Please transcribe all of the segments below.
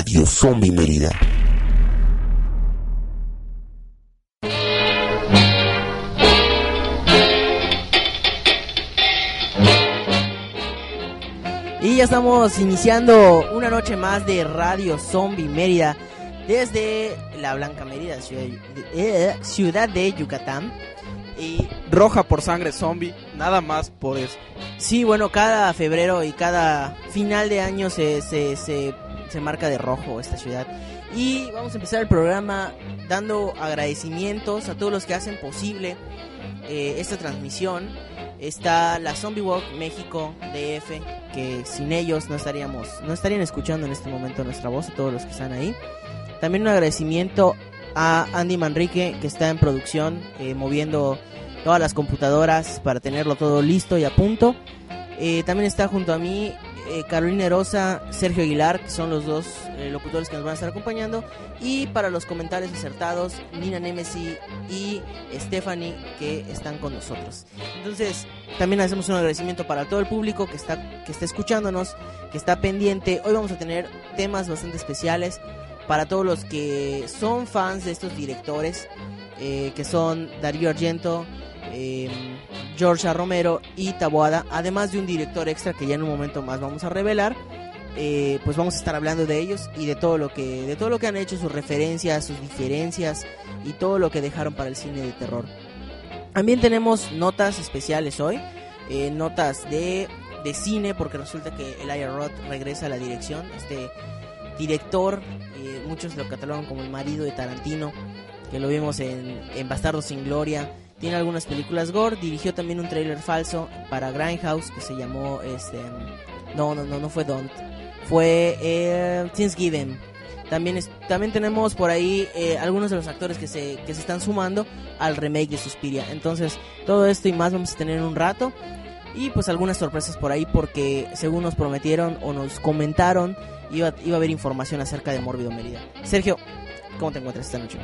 Radio Zombie Mérida. Y ya estamos iniciando una noche más de Radio Zombie Mérida desde la Blanca Mérida, ciudad de, eh, ciudad de Yucatán. Y Roja por sangre zombie, nada más por eso. sí, bueno, cada febrero y cada final de año se, se, se marca de rojo esta ciudad. Y vamos a empezar el programa dando agradecimientos a todos los que hacen posible eh, esta transmisión. Está la Zombie Walk México DF, que sin ellos no estaríamos, no estarían escuchando en este momento nuestra voz, a todos los que están ahí. También un agradecimiento a Andy Manrique, que está en producción, eh, moviendo todas las computadoras para tenerlo todo listo y a punto. Eh, también está junto a mí eh, Carolina Rosa, Sergio Aguilar, que son los dos eh, locutores que nos van a estar acompañando. Y para los comentarios acertados, Nina Nemesi y Stephanie, que están con nosotros. Entonces, también hacemos un agradecimiento para todo el público que está, que está escuchándonos, que está pendiente. Hoy vamos a tener temas bastante especiales para todos los que son fans de estos directores, eh, que son Darío Argento, eh, Georgia Romero y Taboada, además de un director extra que ya en un momento más vamos a revelar. eh, pues vamos a estar hablando de ellos y de todo lo que de todo lo que han hecho, sus referencias, sus diferencias y todo lo que dejaron para el cine de terror. También tenemos notas especiales hoy, eh, notas de, de cine, porque resulta que Elijah Roth regresa a la dirección. Este director, eh, muchos lo catalogan como el marido de Tarantino, que lo vimos en, en Bastardo sin Gloria. Tiene algunas películas gore, dirigió también un tráiler falso para Grindhouse que se llamó este no no no no fue Don't. Fue eh, Thanksgiving también es- también tenemos por ahí eh, algunos de los actores que se que se están sumando al remake de Suspiria. Entonces todo esto y más vamos a tener en un rato. Y pues algunas sorpresas por ahí porque según nos prometieron o nos comentaron iba, iba a haber información acerca de Mórbido Mérida. Sergio ¿cómo te encuentras esta noche?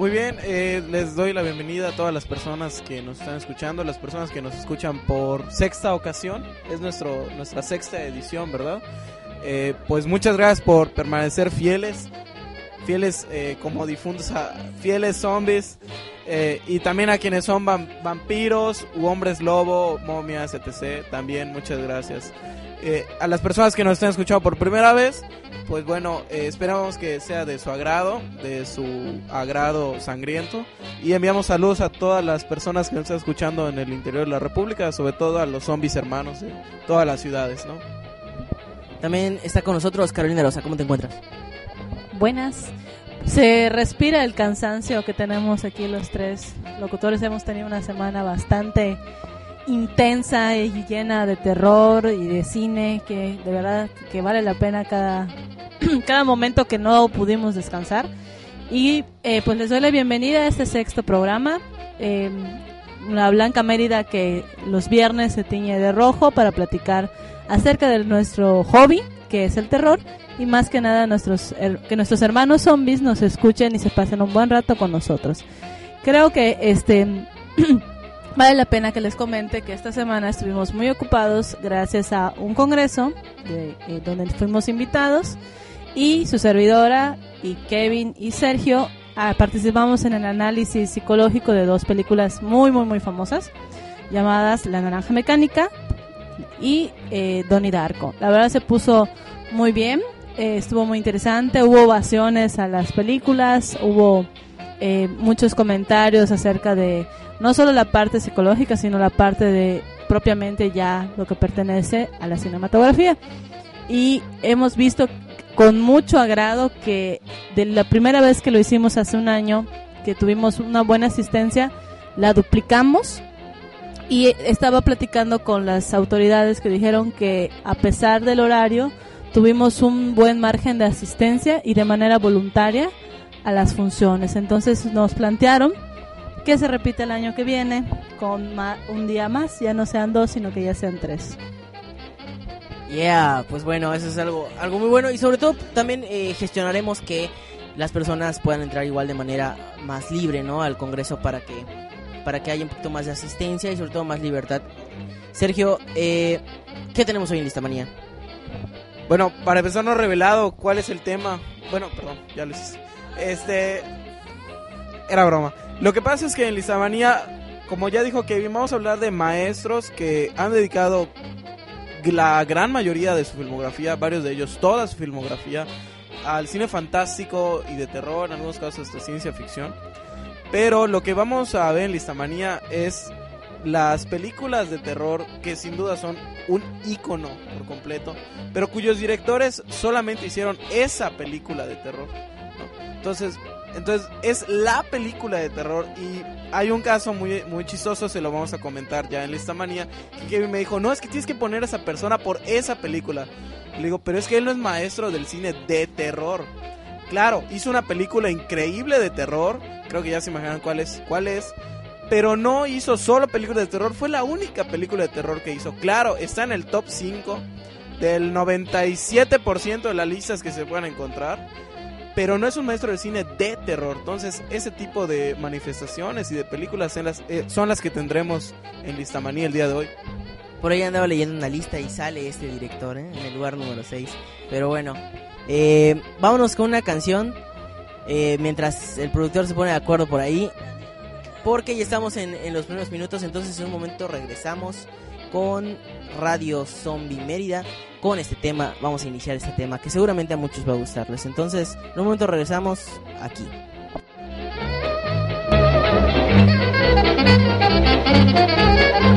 Muy bien, eh, les doy la bienvenida a todas las personas que nos están escuchando, las personas que nos escuchan por sexta ocasión, es nuestro nuestra sexta edición, ¿verdad? Eh, pues muchas gracias por permanecer fieles, fieles eh, como difuntos, fieles zombies, eh, y también a quienes son vam- vampiros, u hombres lobo, momias, etc. También muchas gracias. Eh, a las personas que nos están escuchando por primera vez, pues bueno, eh, esperamos que sea de su agrado, de su agrado sangriento. Y enviamos saludos a todas las personas que nos están escuchando en el interior de la República, sobre todo a los zombies hermanos de todas las ciudades, ¿no? También está con nosotros Carolina Rosa, ¿cómo te encuentras? Buenas. Se respira el cansancio que tenemos aquí los tres locutores. Hemos tenido una semana bastante intensa y llena de terror y de cine que de verdad que vale la pena cada, cada momento que no pudimos descansar. Y eh, pues les doy la bienvenida a este sexto programa. Eh, la Blanca Mérida que los viernes se tiñe de rojo para platicar acerca de nuestro hobby, que es el terror, y más que nada nuestros que nuestros hermanos zombies nos escuchen y se pasen un buen rato con nosotros. Creo que este vale la pena que les comente que esta semana estuvimos muy ocupados gracias a un congreso de, eh, donde fuimos invitados y su servidora y Kevin y Sergio ah, participamos en el análisis psicológico de dos películas muy muy muy famosas llamadas La Naranja Mecánica y eh, Donnie Darko. La verdad se puso muy bien, eh, estuvo muy interesante, hubo ovaciones a las películas, hubo eh, muchos comentarios acerca de no solo la parte psicológica, sino la parte de propiamente ya lo que pertenece a la cinematografía. Y hemos visto con mucho agrado que de la primera vez que lo hicimos hace un año, que tuvimos una buena asistencia, la duplicamos y estaba platicando con las autoridades que dijeron que a pesar del horario tuvimos un buen margen de asistencia y de manera voluntaria a las funciones. Entonces nos plantearon que se repite el año que viene con un día más, ya no sean dos, sino que ya sean tres. Yeah, pues bueno, eso es algo, algo muy bueno y sobre todo también eh, gestionaremos que las personas puedan entrar igual de manera más libre, ¿no? Al Congreso para que, para que haya un poquito más de asistencia y sobre todo más libertad. Sergio, eh, ¿qué tenemos hoy en Lista Manía? Bueno, para empezar no revelado cuál es el tema. Bueno, perdón, ya lo hice. Este era broma. Lo que pasa es que en Listamanía, como ya dijo Kevin, vamos a hablar de maestros que han dedicado la gran mayoría de su filmografía, varios de ellos, toda su filmografía, al cine fantástico y de terror, en algunos casos de ciencia ficción. Pero lo que vamos a ver en Listamanía es las películas de terror que sin duda son un icono por completo, pero cuyos directores solamente hicieron esa película de terror. Entonces, entonces es la película de terror y hay un caso muy, muy chistoso, se lo vamos a comentar ya en esta manía, que Kevin me dijo, no, es que tienes que poner a esa persona por esa película. Le digo, pero es que él no es maestro del cine de terror. Claro, hizo una película increíble de terror, creo que ya se imaginan cuál es, cuál es, pero no hizo solo películas de terror, fue la única película de terror que hizo. Claro, está en el top 5 del 97% de las listas que se puedan encontrar pero no es un maestro de cine de terror. Entonces, ese tipo de manifestaciones y de películas las, eh, son las que tendremos en Listamanía el día de hoy. Por ahí andaba leyendo una lista y sale este director ¿eh? en el lugar número 6. Pero bueno, eh, vámonos con una canción mientras el productor se pone de acuerdo por ahí. Porque ya estamos en los primeros minutos, entonces en un momento regresamos con Radio Zombie Mérida con este tema. Vamos a iniciar este tema que seguramente a muchos va a gustarles. Entonces, en un momento regresamos aquí.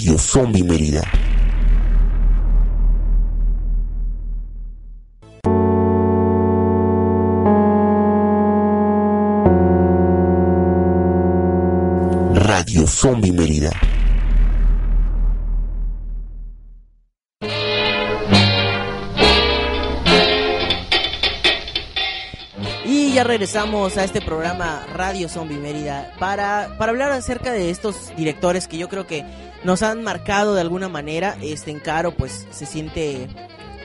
Radio Zombie Mérida. Radio Zombie Mérida. Y ya regresamos a este programa Radio Zombie Mérida para, para hablar acerca de estos directores que yo creo que nos han marcado de alguna manera. Este en Caro pues se siente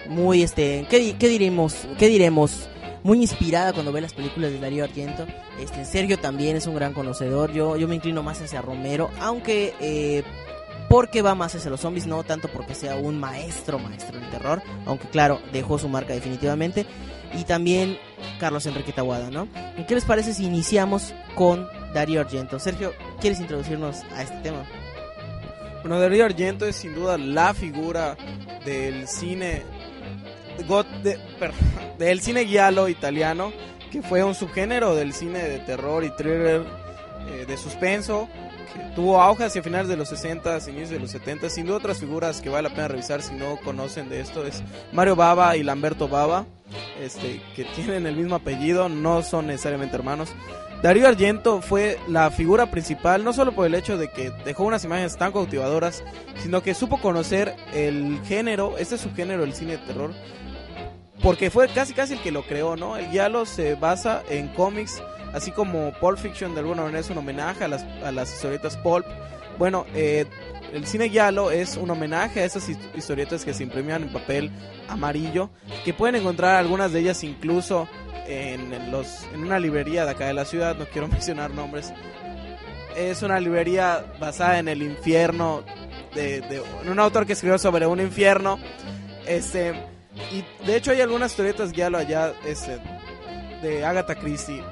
muy este ¿qué, qué diremos? ¿Qué diremos? Muy inspirada cuando ve las películas de Darío Argento. Este Sergio también es un gran conocedor. Yo yo me inclino más hacia Romero, aunque eh, porque va más hacia los zombies, no tanto porque sea un maestro, maestro del terror, aunque claro, dejó su marca definitivamente. Y también Carlos Enrique Tawada, ¿no? ¿Qué les parece si iniciamos con Darío Argento? Sergio, ¿quieres introducirnos a este tema? Bueno, Darío Argento es sin duda la figura del cine de, del cine giallo italiano, que fue un subgénero del cine de terror y thriller eh, de suspenso, que tuvo auge hacia finales de los 60, inicios de los 70. Sin duda otras figuras que vale la pena revisar si no conocen de esto es Mario Bava y Lamberto Bava, este, que tienen el mismo apellido, no son necesariamente hermanos. Darío Argento fue la figura principal, no solo por el hecho de que dejó unas imágenes tan cautivadoras, sino que supo conocer el género, este subgénero del cine de terror, porque fue casi casi el que lo creó, ¿no? El giallo se basa en cómics, así como Pulp Fiction de alguna manera es un homenaje a las, a las historietas pulp. Bueno, eh, el cine giallo es un homenaje a esas historietas que se imprimían en papel amarillo, que pueden encontrar algunas de ellas incluso en, los, en una librería de acá de la ciudad, no quiero mencionar nombres. Es una librería basada en el infierno, de, de un autor que escribió sobre un infierno. Este, y de hecho hay algunas historietas ya lo allá este, de Agatha Christie.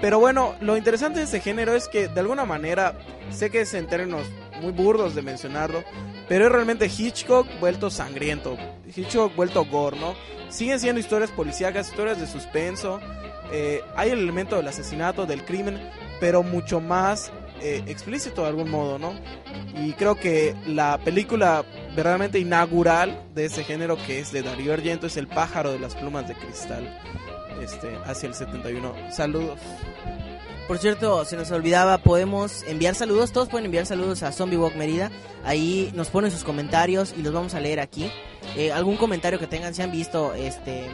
Pero bueno, lo interesante de este género es que de alguna manera, sé que es en términos muy burdos de mencionarlo, pero es realmente Hitchcock vuelto sangriento, Hitchcock vuelto gore, ¿no? Siguen siendo historias policíacas, historias de suspenso. Eh, hay el elemento del asesinato, del crimen, pero mucho más eh, explícito de algún modo, ¿no? Y creo que la película verdaderamente inaugural de ese género, que es de Darío Argento, es El pájaro de las plumas de cristal, este, hacia el 71. Saludos. Por cierto, se nos olvidaba, podemos enviar saludos, todos pueden enviar saludos a Zombie Walk Merida. Ahí nos ponen sus comentarios y los vamos a leer aquí. Eh, algún comentario que tengan, si han visto este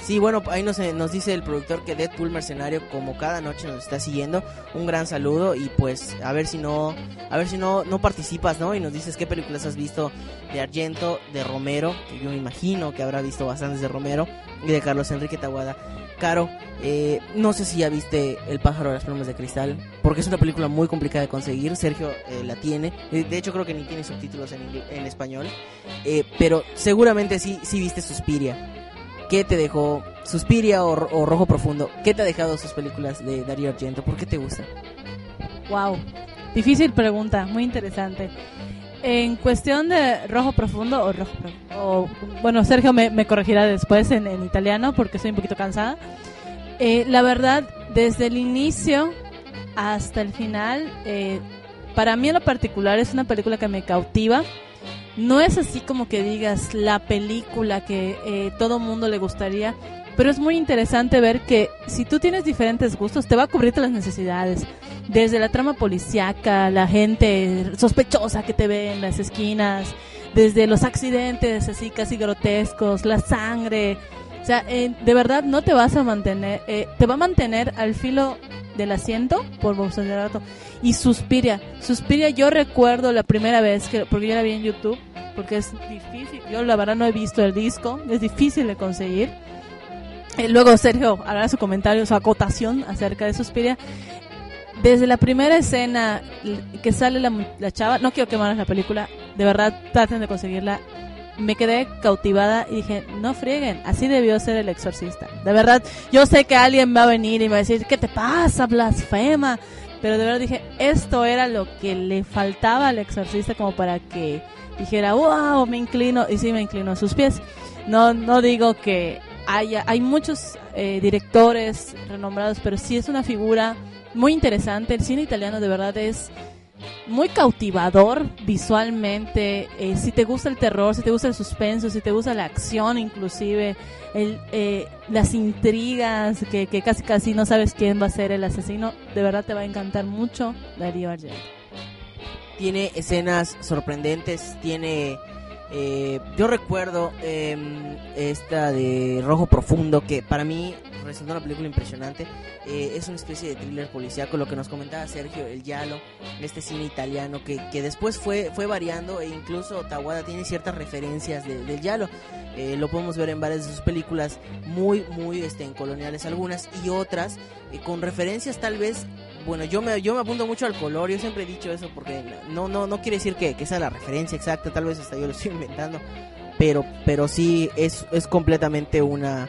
Sí, bueno, ahí nos, eh, nos dice el productor que Deadpool Mercenario como cada noche nos está siguiendo. Un gran saludo y pues a ver si no a ver si no no participas, ¿no? Y nos dices qué películas has visto de Argento, de Romero, que yo me imagino que habrá visto bastantes de Romero y de Carlos Enrique Taguada. Caro, eh, no sé si ya viste El pájaro de las plumas de cristal, porque es una película muy complicada de conseguir. Sergio eh, la tiene, Eh, de hecho creo que ni tiene subtítulos en, en español, pero seguramente sí, sí viste Suspiria. ¿Qué te dejó Suspiria o Rojo Profundo? ¿Qué te ha dejado sus películas de Darío Argento? ¿Por qué te gusta? Wow, difícil pregunta, muy interesante. En cuestión de rojo profundo o rojo o, bueno, Sergio me, me corregirá después en, italiano porque estoy un poquito cansada. Eh, la verdad, desde el inicio hasta el final, eh, para mí en lo particular es una película que me cautiva. No es así como que digas la película que eh, todo mundo le gustaría, pero es muy interesante ver que si tú tienes diferentes gustos, te va a cubrir todas las necesidades desde la trama policíaca, la gente sospechosa que te ve en las esquinas, desde los accidentes así casi grotescos, la sangre. O sea, eh, de verdad no te vas a mantener, eh, te va a mantener al filo del asiento por rato. Y Suspiria, Suspiria yo recuerdo la primera vez que, porque yo la vi en YouTube, porque es difícil, yo la verdad no he visto el disco, es difícil de conseguir. Eh, luego Sergio hará su comentario, su acotación acerca de Suspiria desde la primera escena que sale la, la chava, no quiero quemar la película, de verdad traten de conseguirla. Me quedé cautivada y dije, no frieguen, así debió ser el exorcista. De verdad, yo sé que alguien va a venir y me va a decir, ¿qué te pasa, blasfema? Pero de verdad dije, esto era lo que le faltaba al exorcista como para que dijera, wow, me inclino, y sí me inclino a sus pies. No, no digo que haya, hay muchos eh, directores renombrados, pero sí es una figura muy interesante. El cine italiano de verdad es muy cautivador visualmente. Eh, si te gusta el terror, si te gusta el suspenso, si te gusta la acción inclusive, el, eh, las intrigas, que, que casi casi no sabes quién va a ser el asesino, de verdad te va a encantar mucho Darío Argento. Tiene escenas sorprendentes, tiene... eh, yo recuerdo em, esta de Rojo Profundo, que para mí resultó una película impresionante. Eh, es una especie de thriller policíaco, lo que nos comentaba Sergio, el Yalo, este cine italiano, que, que después fue, fue variando e incluso Tawada tiene ciertas referencias de- del Yalo. Eh, lo podemos ver en varias de sus películas, muy, muy este, en coloniales algunas y otras, eh, con referencias tal vez bueno, yo me, yo me apunto mucho al color, yo siempre he dicho eso porque no, no, no quiere decir que, que sea la referencia exacta, tal vez hasta yo lo estoy inventando, pero, pero sí es, es completamente una,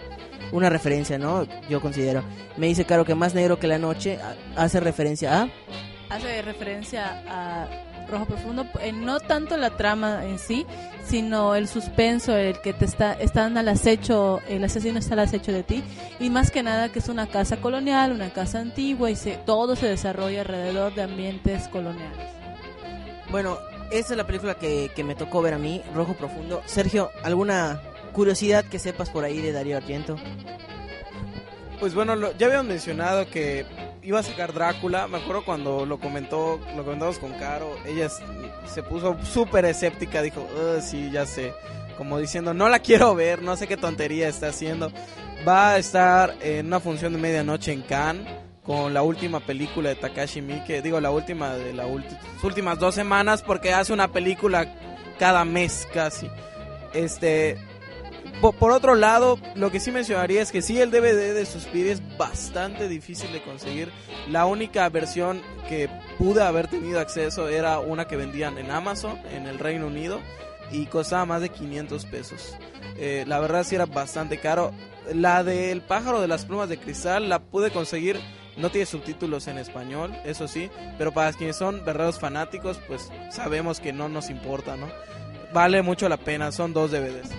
una referencia, ¿no? Yo considero. Me dice Caro que más negro que la noche hace referencia a... Hace referencia a Rojo Profundo, eh, no tanto la trama en sí, sino el suspenso, el que te está, están al acecho, el asesino está al acecho de ti, y más que nada que es una casa colonial, una casa antigua, y se, todo se desarrolla alrededor de ambientes coloniales. Bueno, esa es la película que, que me tocó ver a mí, Rojo Profundo. Sergio, ¿alguna curiosidad que sepas por ahí de Darío Argento? Pues bueno, lo- ya habíamos mencionado que iba a sacar Drácula. Me acuerdo cuando lo comentó, lo comentamos con Caro. Ella se puso súper escéptica. Dijo, "Uh, sí, ya sé. Como diciendo, no la quiero ver, no sé qué tontería está haciendo. Va a estar en una función de medianoche en Cannes con la última película de Takashi Miike. Digo, la última de las últimas dos semanas porque hace una película cada mes casi. Este, po- por otro lado, lo que sí mencionaría es que sí, el DVD de Suspiria es bastante difícil de conseguir. La única versión que pude haber tenido acceso era una que vendían en Amazon, en el Reino Unido, y costaba más de 500 pesos. Eh, la verdad sí era bastante caro. La del pájaro de las plumas de cristal la pude conseguir. No tiene subtítulos en español, eso sí, pero para quienes son verdaderos fanáticos, pues sabemos que no nos importa, ¿no? Vale mucho la pena, son dos DVDs.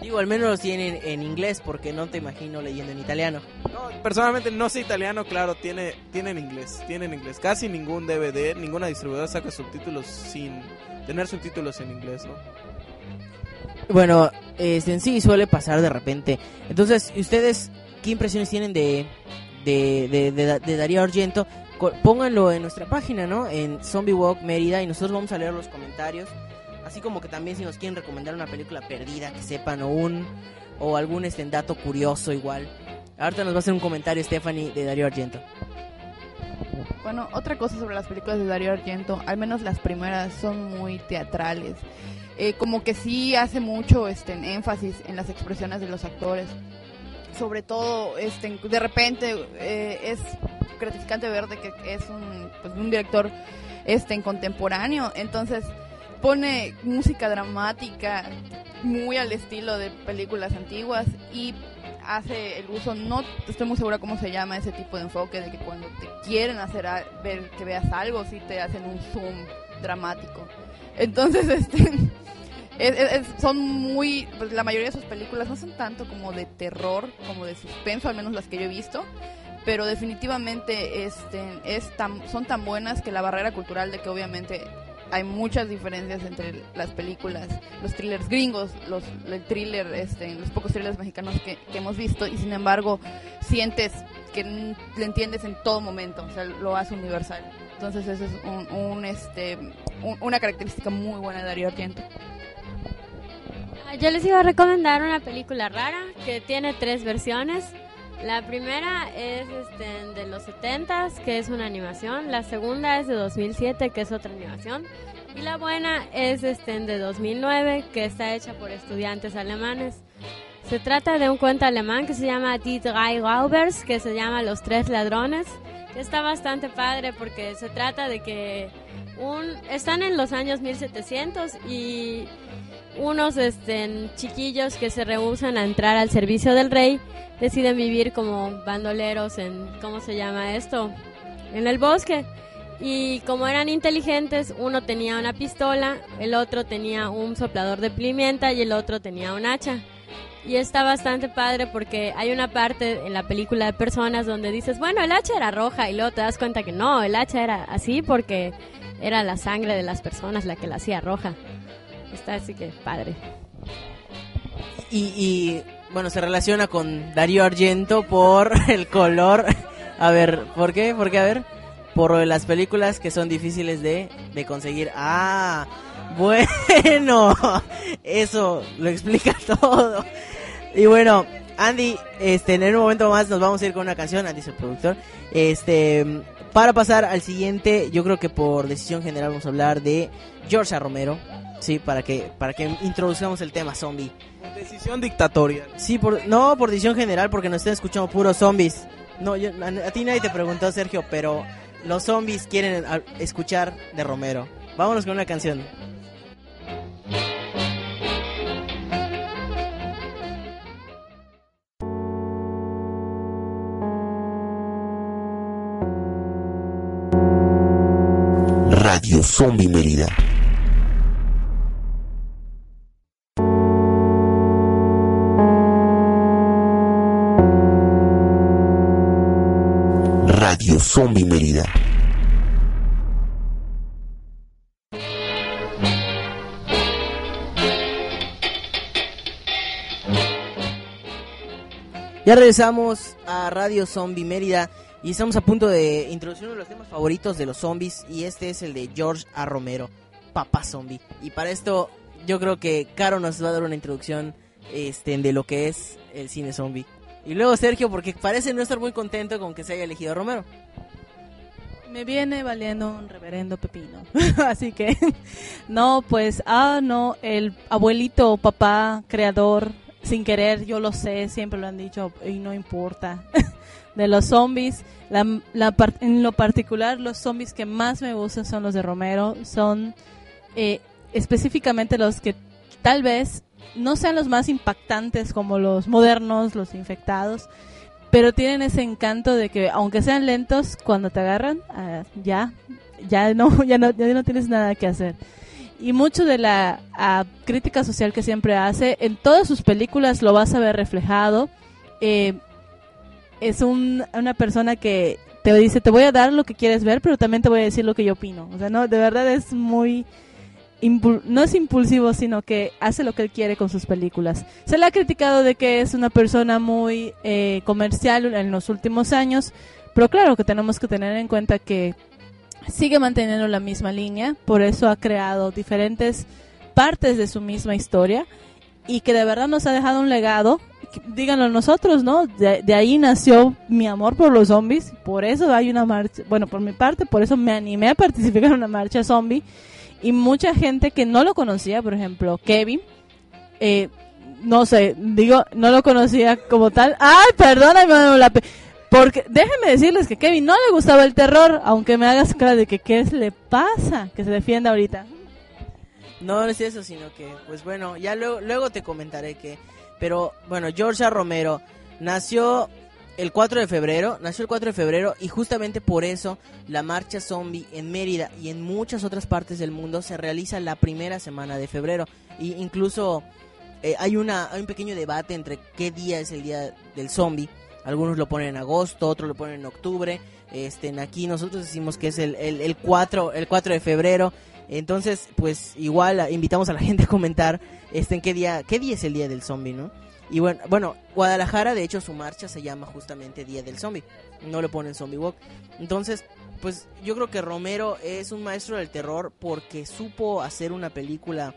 Digo, al menos los tienen en inglés porque no te imagino leyendo en italiano. No, personalmente no sé italiano, claro, tiene, tiene en inglés, tiene en inglés. Casi ningún DVD, ninguna distribuidora saca subtítulos sin tener subtítulos en inglés, ¿no? Bueno, este, en sí suele pasar de repente. Entonces, ¿ustedes qué impresiones tienen de, de, de, de- de Darío Argento? Pónganlo en nuestra página, ¿no? En Zombie Walk Mérida y nosotros vamos a leer los comentarios. Así como que también si nos quieren recomendar una película perdida que sepan o un o algún este dato curioso igual. Ahorita nos va a hacer un comentario Stephanie de Darío Argento. Bueno, otra cosa sobre las películas de Darío Argento, al menos las primeras son muy teatrales. Eh, como que sí hace mucho este, énfasis en las expresiones de los actores. Sobre todo, este, de repente eh, es gratificante ver de que es un, pues, un director este, contemporáneo, entonces pone música dramática muy al estilo de películas antiguas y hace el uso, no estoy muy segura cómo se llama ese tipo de enfoque, de que cuando te quieren hacer ver que veas algo, sí te hacen un zoom dramático. Entonces, este, son muy, pues la mayoría de sus películas no son tanto como de terror, como de suspenso, al menos las que yo he visto, pero definitivamente este, es tan, son tan buenas que la barrera cultural de que obviamente hay muchas diferencias entre las películas, los thrillers gringos, los, el thriller, este, los pocos thrillers mexicanos que, hemos visto y sin embargo sientes que le entiendes en todo momento, o sea, lo hace universal. Entonces eso es un, este, una característica muy buena de Darío Argento. Ah, yo les iba a recomendar una película rara que tiene tres versiones. La primera es este, de los 70 que es una animación. La segunda es de 2007, que es otra animación. Y la buena es este, de 2009, que está hecha por estudiantes alemanes. Se trata de un cuento alemán que se llama Die drei Raubers, que se llama Los tres ladrones, está bastante padre porque se trata de que un, están en los años 1700 y unos este, chiquillos que se rehusan a entrar al servicio del rey deciden vivir como bandoleros en, ¿cómo se llama esto? En el bosque. Y como eran inteligentes, uno tenía una pistola, el otro tenía un soplador de pimienta y el otro tenía un hacha. Y está bastante padre porque hay una parte en la película de personas donde dices, bueno, el hacha era roja y luego te das cuenta que no, el hacha era así porque era la sangre de las personas la que la hacía roja. Está así que padre. Y, y bueno, se relaciona con Darío Argento por el color. A ver, ¿por qué? ¿Por qué? A ver. Por las películas que son difíciles de, de conseguir. Ah, bueno. Eso lo explica todo. Y bueno, Andy, este, en un momento más nos vamos a ir con una canción, Andy es el productor. Este, para pasar al siguiente, yo creo que por decisión general vamos a hablar de George Romero. Sí, para que para que introduzcamos el tema zombie. Por decisión dictatorial. Sí, por no por decisión general porque nos están escuchando puros zombies. No, a, ti nadie te preguntó, Sergio, pero los zombies quieren escuchar de Romero. Vámonos con una canción. Radio Zombie Mérida. Zombie Mérida. Ya regresamos a Radio Zombie Mérida y estamos a punto de introducir uno de los temas favoritos de los zombies y este es el de George A. Romero, Papá Zombie. Y para esto yo creo que Caro nos va a dar una introducción este, de lo que es el cine zombie. Y luego Sergio, porque parece no estar muy contento con que se haya elegido Romero. Me viene valiendo un reverendo pepino. Así que, no, pues, ah, no, el abuelito, papá, creador, sin querer, yo lo sé, siempre lo han dicho y no importa. de los zombies, la, en lo particular, los zombies que más me gustan son los de Romero, son eh, específicamente los que tal vez no sean los más impactantes como los modernos, los infectados, pero tienen ese encanto de que aunque sean lentos, cuando te agarran, ah, ya, ya no, ya no, ya no tienes nada que hacer. Y mucho de la ah, crítica social que siempre hace, en todas sus películas lo vas a ver reflejado. Eh, es una persona que te dice, te voy a dar lo que quieres ver, pero también te voy a decir lo que yo opino. O sea, no, de verdad es muy no es impulsivo, sino que hace lo que él quiere con sus películas. Se le ha criticado de que es una persona muy eh, comercial en los últimos años, pero claro que tenemos que tener en cuenta que sigue manteniendo la misma línea, por eso ha creado diferentes partes de su misma historia y que de verdad nos ha dejado un legado. Díganlo nosotros, ¿no? De, de ahí nació mi amor por los zombies. Por eso hay una marcha, bueno, por mi parte, por eso me animé a participar en una marcha zombie. Y mucha gente que no lo conocía, por ejemplo, Kevin, eh, no sé, digo, no lo conocía como tal. Ay, perdóname, la porque déjenme decirles que Kevin no le gustaba el terror, aunque me hagas cara de que qué le pasa, que se defienda ahorita. No, es eso, sino que, pues bueno, ya luego, luego te comentaré que... Pero bueno, George A. Romero nació el 4 de febrero, nació el 4 de febrero y justamente por eso la marcha zombie en Mérida y en muchas otras partes del mundo se realiza la primera semana de febrero. Y incluso eh, hay, una, hay un pequeño debate entre qué día es el día del zombie. Algunos lo ponen en agosto, otros lo ponen en octubre. Este, aquí nosotros decimos que es el, el, el 4, el 4 de febrero. Entonces, pues igual a- invitamos a la gente a comentar este en qué día, qué día es el día del zombie, ¿no? Y bueno, bueno, Guadalajara, de hecho, su marcha se llama justamente Día del Zombie. No le ponen Zombie Walk. Entonces, pues yo creo que Romero es un maestro del terror porque supo hacer una película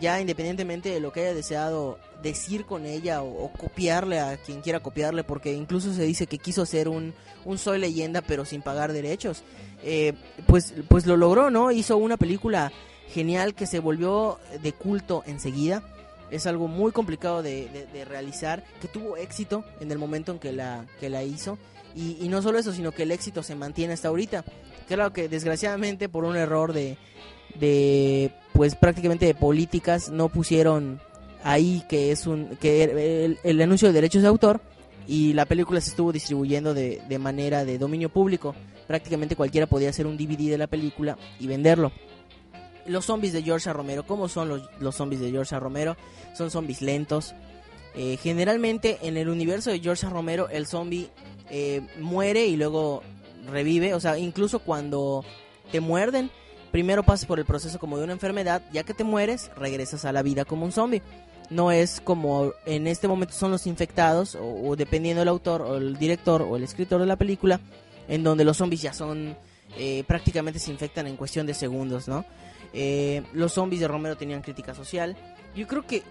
ya independientemente de lo que haya deseado decir con ella o, copiarle a quien quiera copiarle, porque incluso se dice que quiso hacer un, un Soy leyenda pero sin pagar derechos. Eh, pues, pues lo logró, ¿no? Hizo una película genial que se volvió de culto enseguida. Es algo muy complicado de, de- realizar, que tuvo éxito en el momento en que la, que la hizo. Y, no solo eso, sino que el éxito se mantiene hasta ahorita. Claro que desgraciadamente por un error de, de pues prácticamente de políticas no pusieron ahí que es un que el, el anuncio de derechos de autor y la película se estuvo distribuyendo de, de manera de dominio público prácticamente cualquiera podía hacer un DVD de la película y venderlo los zombies de George. Romero ¿cómo son los, los zombies de George. Romero? son zombies lentos Eh, generalmente en el universo de George. Romero el zombie eh, muere y luego revive o sea incluso cuando te muerden primero pasas por el proceso como de una enfermedad, ya que te mueres, regresas a la vida como un zombie. No es como en este momento son los infectados, o, o dependiendo del autor, o el director, o el escritor de la película, en donde los zombies ya son, eh, prácticamente se infectan en cuestión de segundos, ¿no? Eh, los zombies de Romero tenían crítica social. Yo creo que,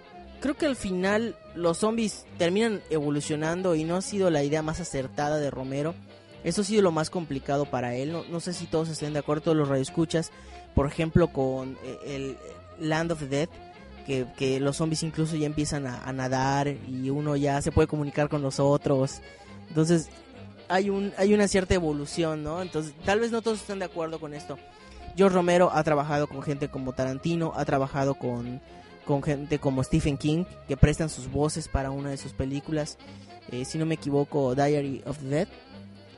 creo que al final los zombies terminan evolucionando y no ha sido la idea más acertada de Romero. Eso ha sido lo más complicado para él. No, sé si todos estén de acuerdo, todos los radioescuchas. Por ejemplo, con eh, el Land of the Dead, que, que los zombies incluso ya empiezan a, a nadar y uno ya se puede comunicar con los otros. Entonces, hay, un, hay una cierta evolución, ¿no? Entonces, tal vez no todos estén de acuerdo con esto. George Romero ha trabajado con gente como Tarantino, ha trabajado con, gente como Stephen King, que prestan sus voces para una de sus películas. Eh, si no me equivoco, Diary of the Dead.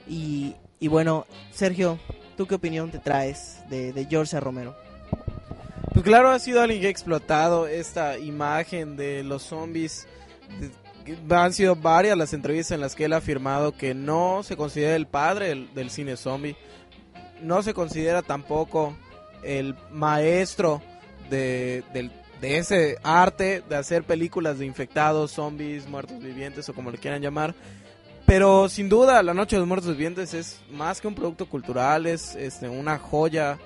Y, bueno, Sergio, ¿tú qué opinión te traes de, de George. Romero? Pues claro, ha sido alguien que ha explotado esta imagen de los zombies. Han sido varias las entrevistas en las que él ha afirmado que no se considera el padre del cine zombie. No se considera tampoco el maestro de, de ese arte de hacer películas de infectados, zombies, muertos vivientes o como le quieran llamar. Pero sin duda, La Noche de los Muertos Vivientes es más que un producto cultural, es este, una joya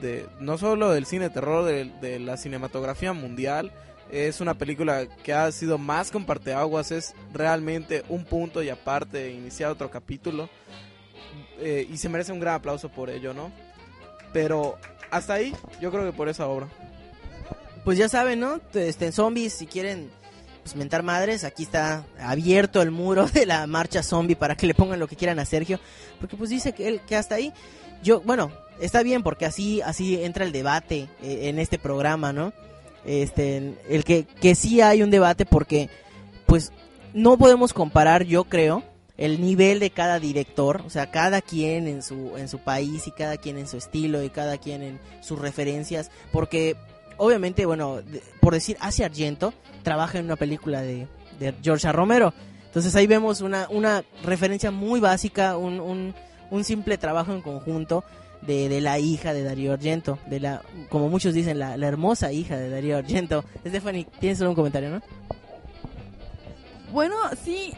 de no solo del cine terror, de, de la cinematografía mundial. Es una película que ha sido más un parteaguas, es realmente un punto y aparte iniciar otro capítulo. Eh, y se merece un gran aplauso por ello, ¿no? Pero hasta ahí, yo creo que por esa obra. Pues ya saben, ¿no? Este, zombies, si quieren pues, mentar madres, aquí está abierto el muro de la marcha zombie para que le pongan lo que quieran a Sergio. Porque pues dice que él, que hasta ahí, yo, bueno, está bien porque así, así entra el debate eh, en este programa, ¿no? Este, el que, que sí hay un debate porque, pues, no podemos comparar, yo creo, el nivel de cada director, o sea, cada quien en su, en su país y cada quien en su estilo y cada quien en sus referencias, porque obviamente, bueno, por decir, hace Argento trabaja en una película de, de George. Romero. Entonces ahí vemos una, una referencia muy básica, un, un, un simple trabajo en conjunto de, de la hija de Darío Argento, de la, como muchos dicen, la, la hermosa hija de Darío Argento. Stephanie, tienes un comentario, ¿no? Bueno, sí.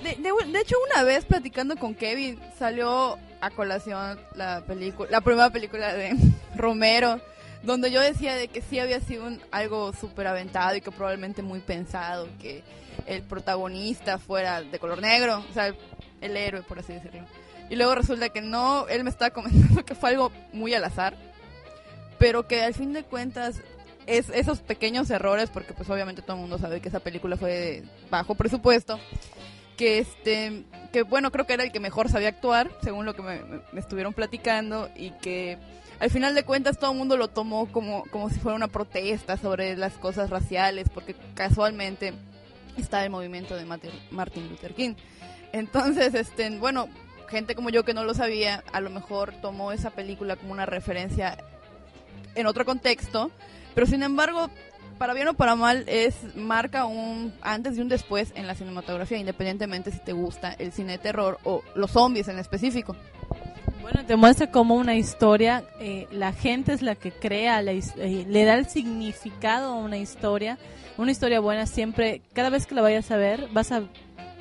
De, hecho, una vez platicando con Kevin, salió a colación la película, la primera película de Romero, donde yo decía de que sí había sido algo súper aventado y que probablemente muy pensado, que el protagonista fuera de color negro, o sea, el, el héroe, por así decirlo. Y luego resulta que no, él me estaba comentando que fue algo muy al azar, pero que al fin de cuentas es esos pequeños errores, porque pues obviamente todo el mundo sabe que esa película fue de bajo presupuesto, que este, que bueno, creo que era el que mejor sabía actuar, según lo que me, estuvieron platicando, y que al final de cuentas todo el mundo lo tomó como, como si fuera una protesta sobre las cosas raciales, porque casualmente está el movimiento de Martin Luther King. Entonces, este, bueno, gente como yo que no lo sabía, a lo mejor tomó esa película como una referencia en otro contexto, pero sin embargo, para bien o para mal, es marca un antes y un después en la cinematografía, independientemente si te gusta el cine de terror o los zombies en específico. Bueno, te muestra como una historia, eh, la gente es la que crea, la eh, le da el significado a una historia. Una historia buena siempre, cada vez que la vayas a ver, vas a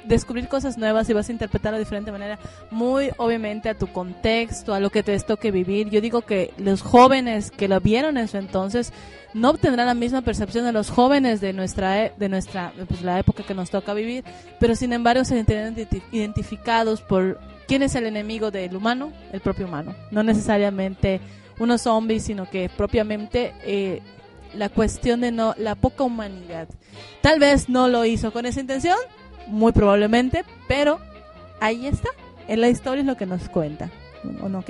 descubrir cosas nuevas y vas a interpretarlo de diferente manera, muy obviamente a tu contexto, a lo que te toque vivir. Yo digo que los jóvenes que lo vieron en su entonces no obtendrán la misma percepción de los jóvenes de nuestra e- de nuestra pues, la época que nos toca vivir, pero sin embargo se sentirán identi- identificados por quién es el enemigo del humano, el propio humano, no necesariamente unos zombies, sino que propiamente eh, la cuestión de no la poca humanidad. Tal vez no lo hizo con esa intención, muy probablemente, pero ahí está. En la historia es lo que nos cuenta. ¿O no?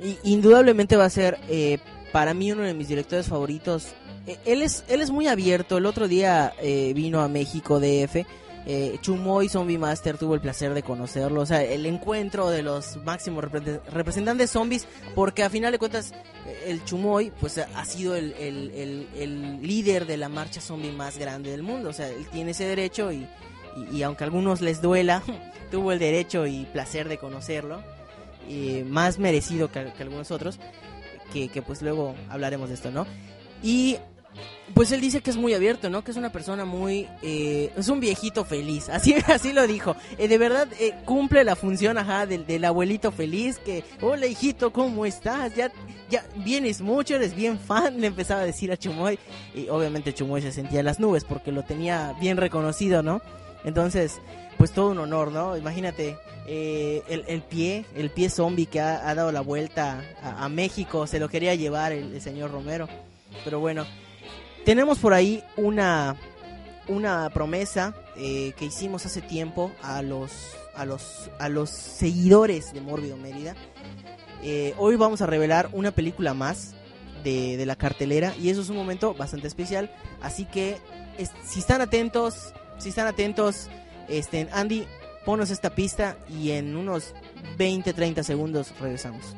Y indudablemente va a ser eh, para mí uno de mis directores favoritos. Eh, él es él es muy abierto. El otro día eh, vino a México DF. Eh, Chumoy Zombie Master tuvo el placer de conocerlo. O sea, el encuentro de los máximos repre- representantes zombies. Porque a final de cuentas, eh, el Chumoy pues ha sido el, el- el- líder de la marcha zombie más grande del mundo. O sea, él tiene ese derecho y, y- y aunque a algunos les duela, tuvo el derecho y placer de conocerlo. Y más merecido que, que algunos otros. Que, que pues luego hablaremos de esto, ¿no? Y pues él dice que es muy abierto, ¿no? Que es una persona muy... eh, es un viejito feliz, así, así lo dijo. Eh, de verdad eh, cumple la función, ajá, del, del abuelito feliz que... Hola hijito, ¿cómo estás? Ya, ya vienes mucho, eres bien fan, le empezaba a decir a Chumoy. Y obviamente Chumoy se sentía en las nubes porque lo tenía bien reconocido, ¿no? Entonces, pues todo un honor, ¿no? Imagínate eh, el, el pie, el pie zombie que ha, dado la vuelta a, a México, se lo quería llevar el, el señor Romero. Pero bueno, tenemos por ahí una, una promesa eh, que hicimos hace tiempo a los, a los, a los seguidores de Mórbido Mérida. Eh, hoy vamos a revelar una película más de, de la cartelera y eso es un momento bastante especial. Así que es- si están atentos, si están atentos, este, Andy, ponos esta pista y en unos 20, 30 segundos regresamos.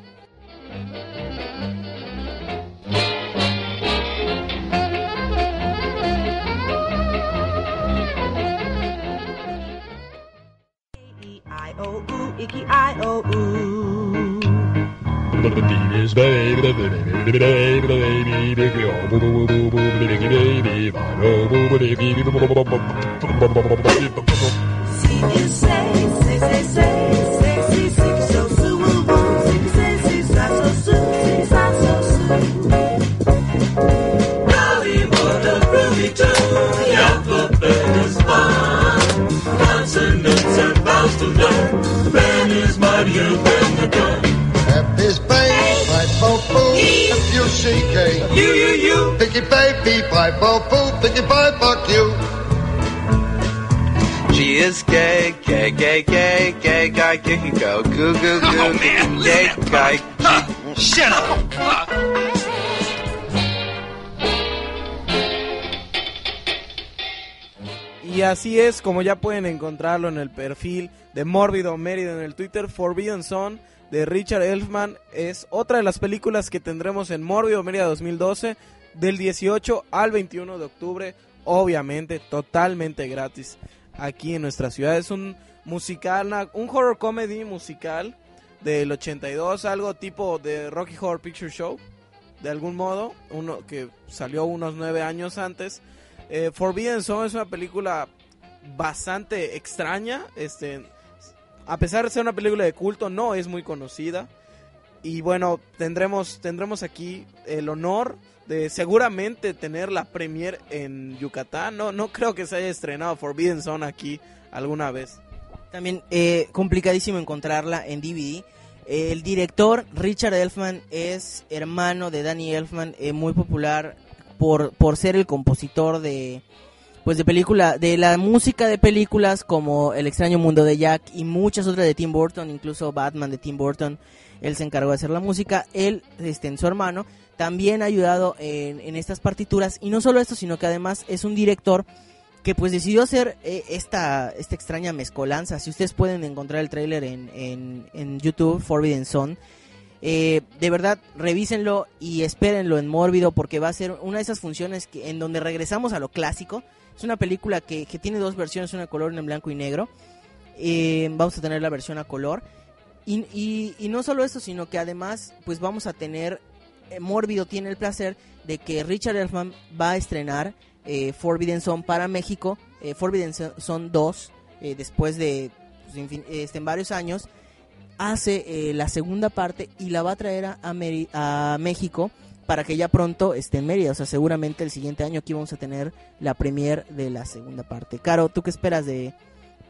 Icky so. Hollywood, a groovy tune, the alphabet is fun. Consonants and vowels to learn have you been the door? Happy space, bright bo boo, if you gay. You, you, you. Piggy baby, bright bo boo, picky bye fuck you. She is gay, gay, gay, gay, gay guy, gay go, goo, goo, goo, oh, man, gay guy. Huh, shut up. Y así es como ya pueden encontrarlo en el perfil de Mórbido Mérida en el Twitter. Forbidden Son de Richard Elfman es otra de las películas que tendremos en Mórbido Mérida 2012 del 18 al 21 de octubre. Obviamente totalmente gratis aquí en nuestra ciudad. Es un musical, un horror comedy musical del 82, algo tipo de Rocky Horror Picture Show. De algún modo, uno que salió unos nueve años antes. Eh, Forbidden Zone es una película bastante extraña. Este, a pesar de ser una película de culto, no es muy conocida. Y bueno, tendremos, tendremos aquí el honor de seguramente tener la premier en Yucatán. No, no creo que se haya estrenado Forbidden Zone aquí alguna vez. También eh, complicadísimo encontrarla en DVD. El director Richard Elfman es hermano de Danny Elfman, eh, muy popular por, por ser el compositor de pues de película de la música de películas como El extraño mundo de Jack y muchas otras de Tim Burton, incluso Batman de Tim Burton. Él se encargó de hacer la música. Él, este, en su hermano, también ha ayudado en, en estas partituras y no solo esto, sino que además es un director que pues decidió hacer eh, esta, esta extraña mezcolanza. Si ustedes pueden encontrar el tráiler en, en, en YouTube, Forbidden Zone, eh, de verdad revísenlo y espérenlo en Mórbido porque va a ser una de esas funciones que, en donde regresamos a lo clásico. Es una película que, que tiene dos versiones, una color en blanco y negro. Eh, vamos a tener la versión a color. Y, y, no solo eso, sino que además pues vamos a tener, eh, Mórbido tiene el placer de que Richard Elfman va a estrenar eh, Forbidden Zone para México, eh, Forbidden Zone 2, eh, después de pues, este, en varios años, hace eh, la segunda parte y la va a traer a, a México para que ya pronto esté en Mérida. O sea, seguramente el siguiente año aquí vamos a tener la premier de la segunda parte. Caro, ¿tú qué esperas de,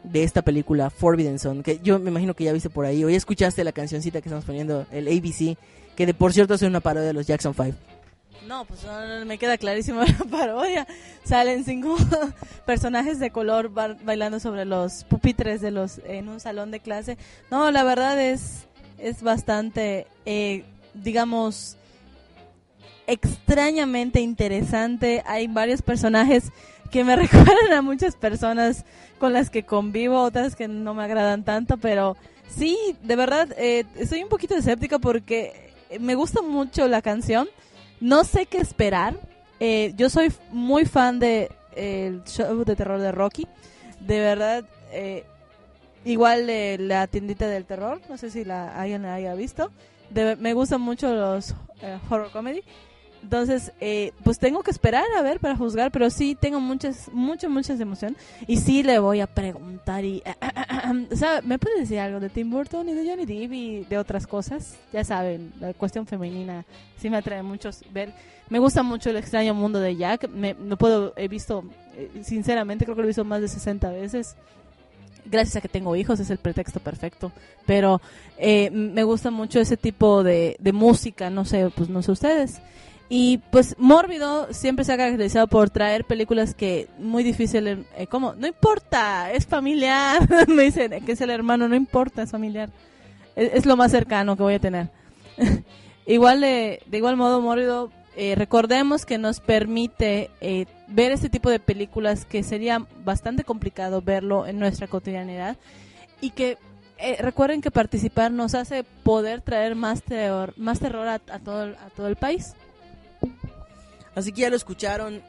de esta película Forbidden Zone? Que yo me imagino que ya viste por ahí, ya escuchaste la cancioncita que estamos poniendo, el ABC, que de por cierto es una parodia de los Jackson 5. No, pues me queda clarísimo la parodia. Salen cinco personajes de color ba- bailando sobre los pupitres de los en un salón de clase. No, la verdad es es bastante, eh, digamos, extrañamente interesante. Hay varios personajes que me recuerdan a muchas personas con las que convivo, otras que no me agradan tanto, pero sí, de verdad, eh, estoy un poquito escéptica porque me gusta mucho la canción. No sé qué esperar. Eh, yo soy muy fan de el show de terror de Rocky. De verdad, eh, igual la tiendita del terror. No sé si la alguien la haya visto. De- me gustan mucho los eh, horror comedy. Entonces, eh, pues tengo que esperar a ver para juzgar, pero sí tengo muchas, muchas, muchas emoción. Y sí le voy a preguntar y... o ¿me puede decir algo de Tim Burton y de Johnny Depp y de otras cosas? Ya saben, la cuestión femenina sí me atrae mucho ver. Me gusta mucho el extraño mundo de Jack. Me, no puedo, he visto, eh, sinceramente creo que lo he visto más de 60 veces. Gracias a que tengo hijos es el pretexto perfecto. Pero eh, me gusta mucho ese tipo de, de música, no sé, pues no sé ustedes. Y pues Mórbido siempre se ha caracterizado por traer películas que muy difícil, eh, ¿cómo? No importa, es familiar. Me dicen que es el hermano, no importa, es familiar. Es, lo más cercano que voy a tener. igual de, de igual modo, Mórbido, eh, recordemos que nos permite eh, ver este tipo de películas que sería bastante complicado verlo en nuestra cotidianidad y que eh, recuerden que participar nos hace poder traer más terror, más terror a, a todo, a todo el país. Así que ya lo escucharon.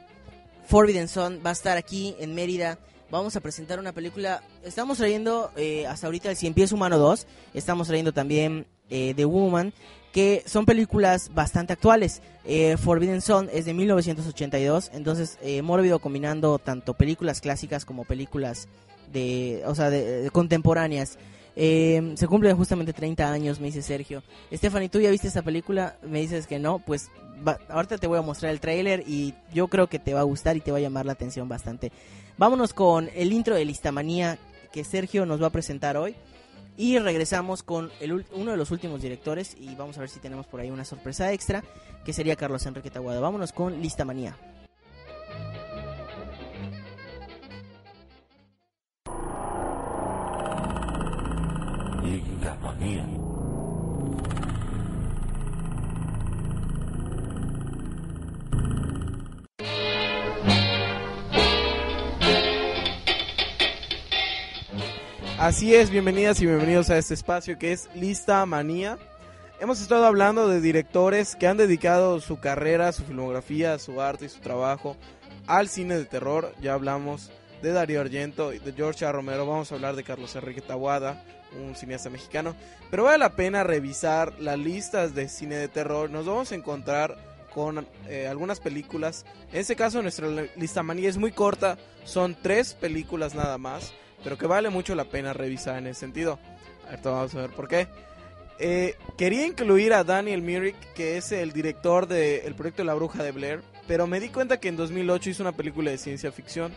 Forbidden Zone va a estar aquí en Mérida. Vamos a presentar una película. Estamos trayendo eh, hasta ahorita el Cien Pies Humano 2. Estamos trayendo también eh, The Woman. Que son películas bastante actuales. Eh, Forbidden Zone es de 1982. Entonces, eh, Mórbido combinando tanto películas clásicas como películas de, o sea, de contemporáneas. Eh, se cumplen justamente 30 años, me dice Sergio. Stephanie, ¿tú ya viste esta película? Me dices que no, pues ahorita te voy a mostrar el tráiler y yo creo que te va a gustar y te va a llamar la atención bastante. Vámonos con el intro de Listamanía que Sergio nos va a presentar hoy y regresamos con uno de los últimos directores y vamos a ver si tenemos por ahí una sorpresa extra que sería Carlos Enrique Taguada. Vámonos con Listamanía. Listamanía. Así es, bienvenidas y bienvenidos a este espacio que es Lista Manía. Hemos estado hablando de directores que han dedicado su carrera, su filmografía, su arte y su trabajo al cine de terror. Ya hablamos de Darío Argento y de George A. Romero. Vamos a hablar de Carlos Enrique Tabuada, un cineasta mexicano. Pero vale la pena revisar las listas de cine de terror. Nos vamos a encontrar con eh, algunas películas. En este caso nuestra lista manía es muy corta. Son tres películas nada más pero que vale mucho la pena revisar en ese sentido. Ahorita vamos a ver por qué. Eh, quería incluir a Daniel Myrick, que es el director del proyecto La Bruja de Blair, pero me di cuenta que en 2008 hizo una película de ciencia ficción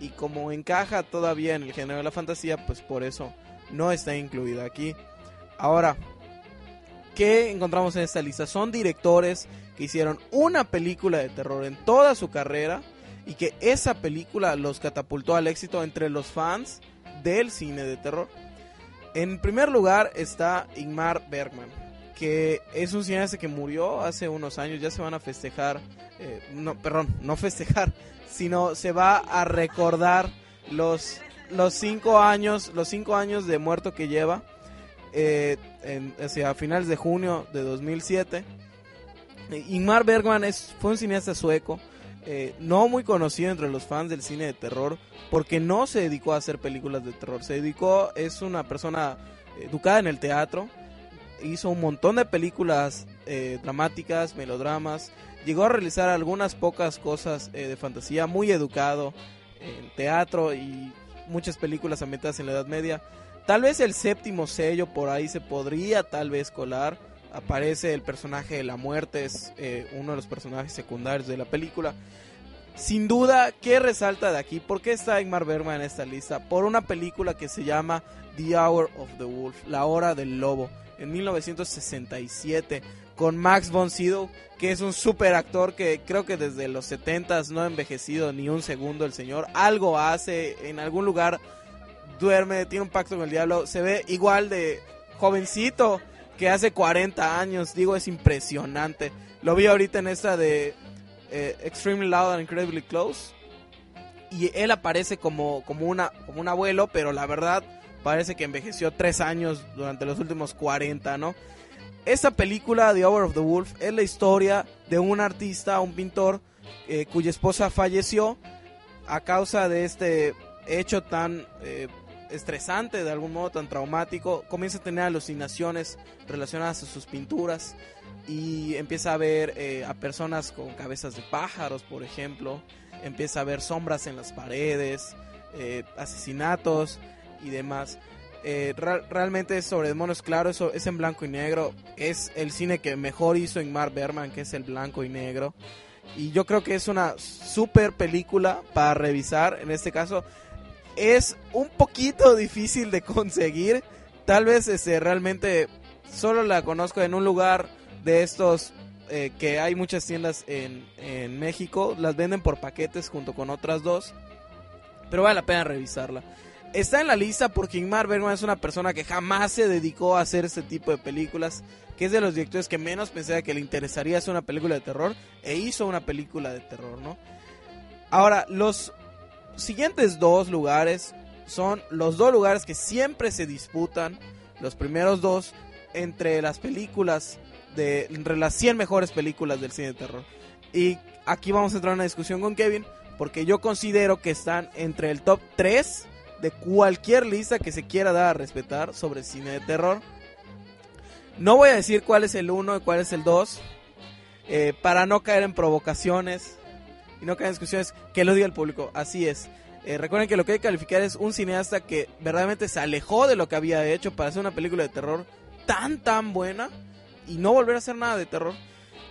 y como encaja todavía en el género de la fantasía, pues por eso no está incluida aquí. Ahora, ¿qué encontramos en esta lista? Son directores que hicieron una película de terror en toda su carrera y que esa película los catapultó al éxito entre los fans del cine de terror. En primer lugar está Ingmar Bergman, que es un cineasta que murió hace unos años, ya se van a festejar, eh, no, perdón, no festejar, sino se va a recordar los, los cinco años, los cinco años de muerto que lleva, eh, hacia finales de junio de 2007. Eh, Ingmar Bergman es, fue un cineasta sueco, eh, no muy conocido entre los fans del cine de terror, porque no se dedicó a hacer películas de terror, se dedicó, es una persona educada en el teatro, hizo un montón de películas eh, dramáticas, melodramas, llegó a realizar algunas pocas cosas eh, de fantasía, muy educado en teatro y muchas películas ambientadas en la Edad Media. Tal vez el séptimo sello por ahí se podría tal vez colar. Aparece el personaje de la muerte, es eh, uno de los personajes secundarios de la película. Sin duda, ¿qué resalta de aquí? ¿Por qué está Ingmar Bergman en esta lista? Por una película que se llama The Hour of the Wolf, La Hora del Lobo, en 1967, con Max von Sydow, que es un super actor que creo que desde los 70 no ha envejecido ni un segundo el señor. Algo hace, en algún lugar duerme, tiene un pacto con el diablo, se ve igual de jovencito que hace 40 años, digo, es impresionante. Lo vi ahorita en esta de eh, Extremely Loud and Incredibly Close. Y él aparece como, como, una, como un abuelo, pero la verdad parece que envejeció 3 años durante los últimos 40, ¿no? Esta película, The Hour of the Wolf, es la historia de un artista, un pintor, eh, cuya esposa falleció a causa de este hecho tan eh, estresante, de algún modo tan traumático. Comienza a tener alucinaciones relacionadas a sus pinturas y empieza a ver eh, a personas con cabezas de pájaros, por ejemplo. Empieza a ver sombras en las paredes, eh, asesinatos y demás. Eh, realmente es sobre demonios, claro, eso es en blanco y negro. Es el cine que mejor hizo Ingmar Bergman, que es el blanco y negro. Y yo creo que es una super película para revisar. En este caso, es un poquito difícil de conseguir. Tal vez este, realmente solo la conozco en un lugar de estos eh, que hay muchas tiendas en, en México. Las venden por paquetes junto con otras dos. Pero vale la pena revisarla. Está en la lista porque Ingmar Bergman es una persona que jamás se dedicó a hacer este tipo de películas. Que es de los directores que menos pensé que le interesaría hacer una película de terror. E hizo una película de terror, ¿no? Ahora, los siguientes dos lugares son los dos lugares que siempre se disputan. Los primeros dos entre las películas de entre las 100 mejores películas del cine de terror. Y aquí vamos a entrar en una discusión con Kevin porque yo considero que están entre el top 3 de cualquier lista que se quiera dar a respetar sobre cine de terror. No voy a decir cuál es el 1 y cuál es el 2 eh, para no caer en provocaciones y no caer en discusiones que lo diga el público. Así es. Eh, recuerden que lo que hay que calificar es un cineasta que verdaderamente se alejó de lo que había hecho para hacer una película de terror tan tan buena y no volver a hacer nada de terror.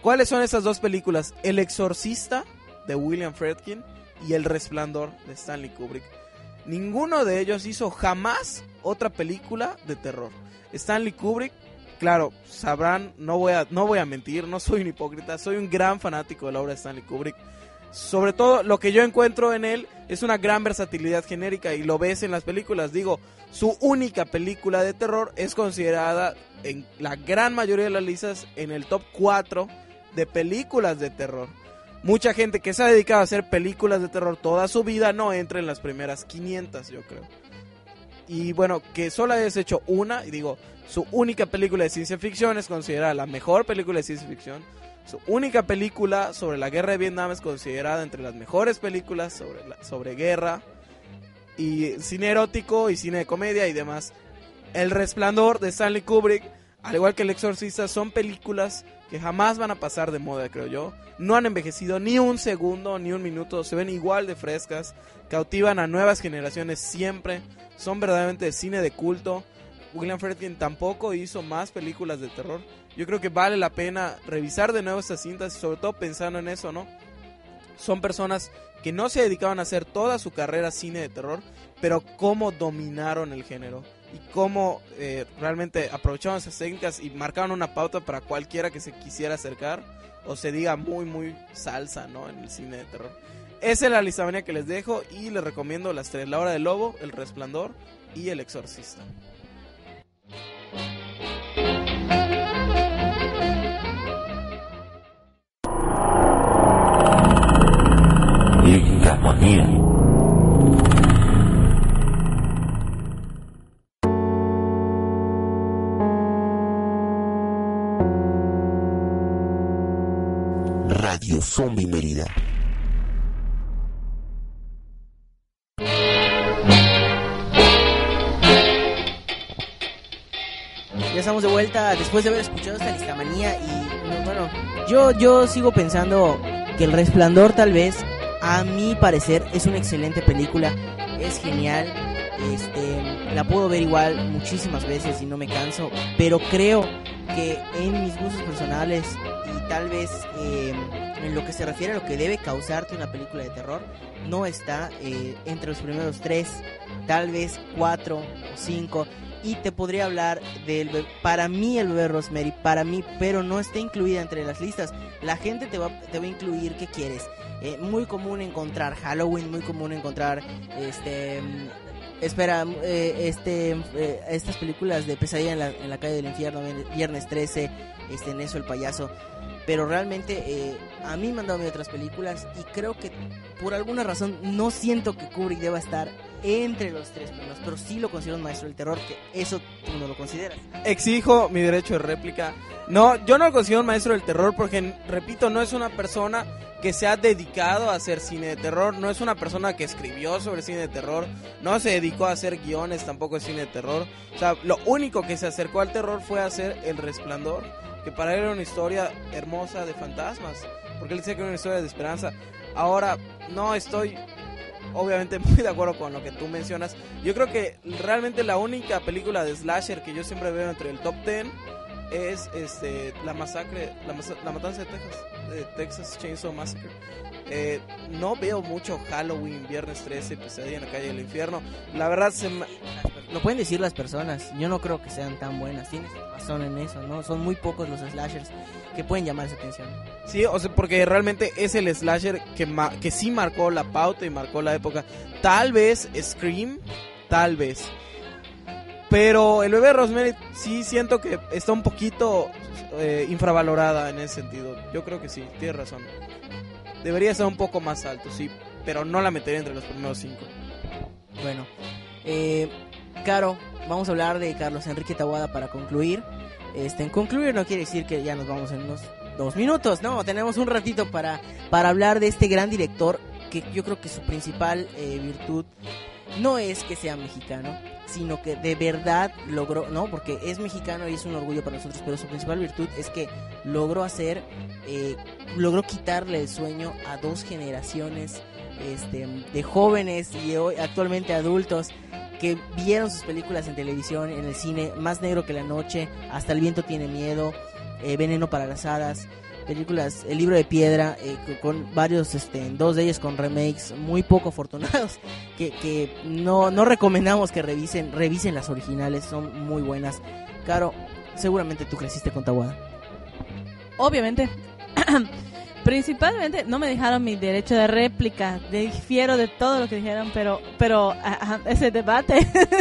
¿Cuáles son esas dos películas? El Exorcista de William Friedkin y El Resplandor de Stanley Kubrick. Ninguno de ellos hizo jamás otra película de terror. Stanley Kubrick, claro, sabrán, no voy a, no voy a mentir, no soy un hipócrita, soy un gran fanático de la obra de Stanley Kubrick. Sobre todo lo que yo encuentro en él es una gran versatilidad genérica y lo ves en las películas. Digo, su única película de terror es considerada en la gran mayoría de las listas en el top 4 de películas de terror. Mucha gente que se ha dedicado a hacer películas de terror toda su vida no entra en las primeras 500, yo creo. Y bueno, que solo hayas hecho una, y digo, su única película de ciencia ficción es considerada la mejor película de ciencia ficción. Su única película sobre la guerra de Vietnam es considerada entre las mejores películas sobre, sobre guerra. Y cine erótico y cine de comedia y demás. El Resplandor de Stanley Kubrick, al igual que El Exorcista, son películas que jamás van a pasar de moda, creo yo. No han envejecido ni un segundo, ni un minuto. Se ven igual de frescas. Cautivan a nuevas generaciones siempre. Son verdaderamente de cine de culto. William Friedkin tampoco hizo más películas de terror. Yo creo que vale la pena revisar de nuevo estas cintas sobre todo pensando en eso, ¿no? Son personas que no se dedicaban a hacer toda su carrera cine de terror, pero cómo dominaron el género y cómo eh, realmente aprovechaban esas técnicas y marcaron una pauta para cualquiera que se quisiera acercar o se diga muy, muy salsa, ¿no? En el cine de terror. Esa es la listamanía que les dejo y les recomiendo las tres, La Hora del Lobo, El Resplandor y El Exorcista. Radio Zombie Mérida. Ya estamos de vuelta después de haber escuchado esta listamanía y no, bueno, yo yo sigo pensando que El Resplandor tal vez a mi parecer es una excelente película, es genial. Este, la puedo ver igual muchísimas veces y no me canso, pero creo que en mis gustos personales y tal vez eh, en lo que se refiere a lo que debe causarte una película de terror, no está eh, entre los primeros tres, tal vez cuatro o cinco. Y te podría hablar del be- para mí el bebé Rosemary, para mí, pero no está incluida entre las listas. La gente te va, te va a incluir qué quieres. Eh, muy común encontrar Halloween, muy común encontrar este espera eh, este eh, estas películas de pesadilla en la, en la calle del infierno, Viernes 13, este en eso el payaso. Pero realmente eh, a mí me han dado otras películas y creo que por alguna razón no siento que Kubrick deba estar entre los tres primeros, pero sí lo considero un maestro del terror, que eso tú no lo consideras. Exijo mi derecho de réplica. No, yo no lo considero un maestro del terror porque, repito, no es una persona que se ha dedicado a hacer cine de terror, no es una persona que escribió sobre cine de terror, no se dedicó a hacer guiones tampoco de cine de terror. O sea, lo único que se acercó al terror fue hacer El Resplandor, que para él era una historia hermosa de fantasmas, porque él decía que era una historia de esperanza. Ahora, no estoy obviamente muy de acuerdo con lo que tú mencionas. Yo creo que realmente la única película de slasher que yo siempre veo entre el top 10 es este la masacre, la, la matanza de Texas, de Texas Chainsaw Massacre. Eh, no veo mucho Halloween, Viernes 13, Pesadilla en la calle del infierno. La verdad se Lo pueden decir las personas, yo no creo que sean tan buenas, tienes razón en eso, ¿no? Son muy pocos los slashers que pueden llamar esa atención. Sí, o sea, porque realmente es el slasher que, ma- que sí marcó la pauta y marcó la época. Tal vez Scream, tal vez. Pero el bebé Rosemary sí siento que está un poquito eh, infravalorada en ese sentido. Yo creo que sí, tienes razón. Debería estar un poco más alto, sí, pero no la metería entre los primeros cinco. Bueno, eh, Caro, vamos a hablar de Carlos Enrique Taboada para concluir. Este, en concluir no quiere decir que ya nos vamos en unos dos minutos, no, tenemos un ratito para, para hablar de este gran director que yo creo que su principal eh, virtud no es que sea mexicano, sino que de verdad logró, no, porque es mexicano y es un orgullo para nosotros, pero su principal virtud es que logró hacer, eh, logró quitarle el sueño a dos generaciones este, de jóvenes y hoy actualmente adultos que vieron sus películas en televisión, en el cine, Más Negro que la Noche, Hasta el Viento Tiene Miedo, eh, Veneno para las Hadas, películas, El Libro de Piedra, eh, co- con varios, este, dos de ellos con remakes muy poco afortunados, que, que no, no recomendamos que revisen, revisen las originales, son muy buenas. Caro, seguramente tú creciste con Tawada. Obviamente. Principalmente no me dejaron mi derecho de réplica. Difiero de todo lo que dijeron, pero pero ese debate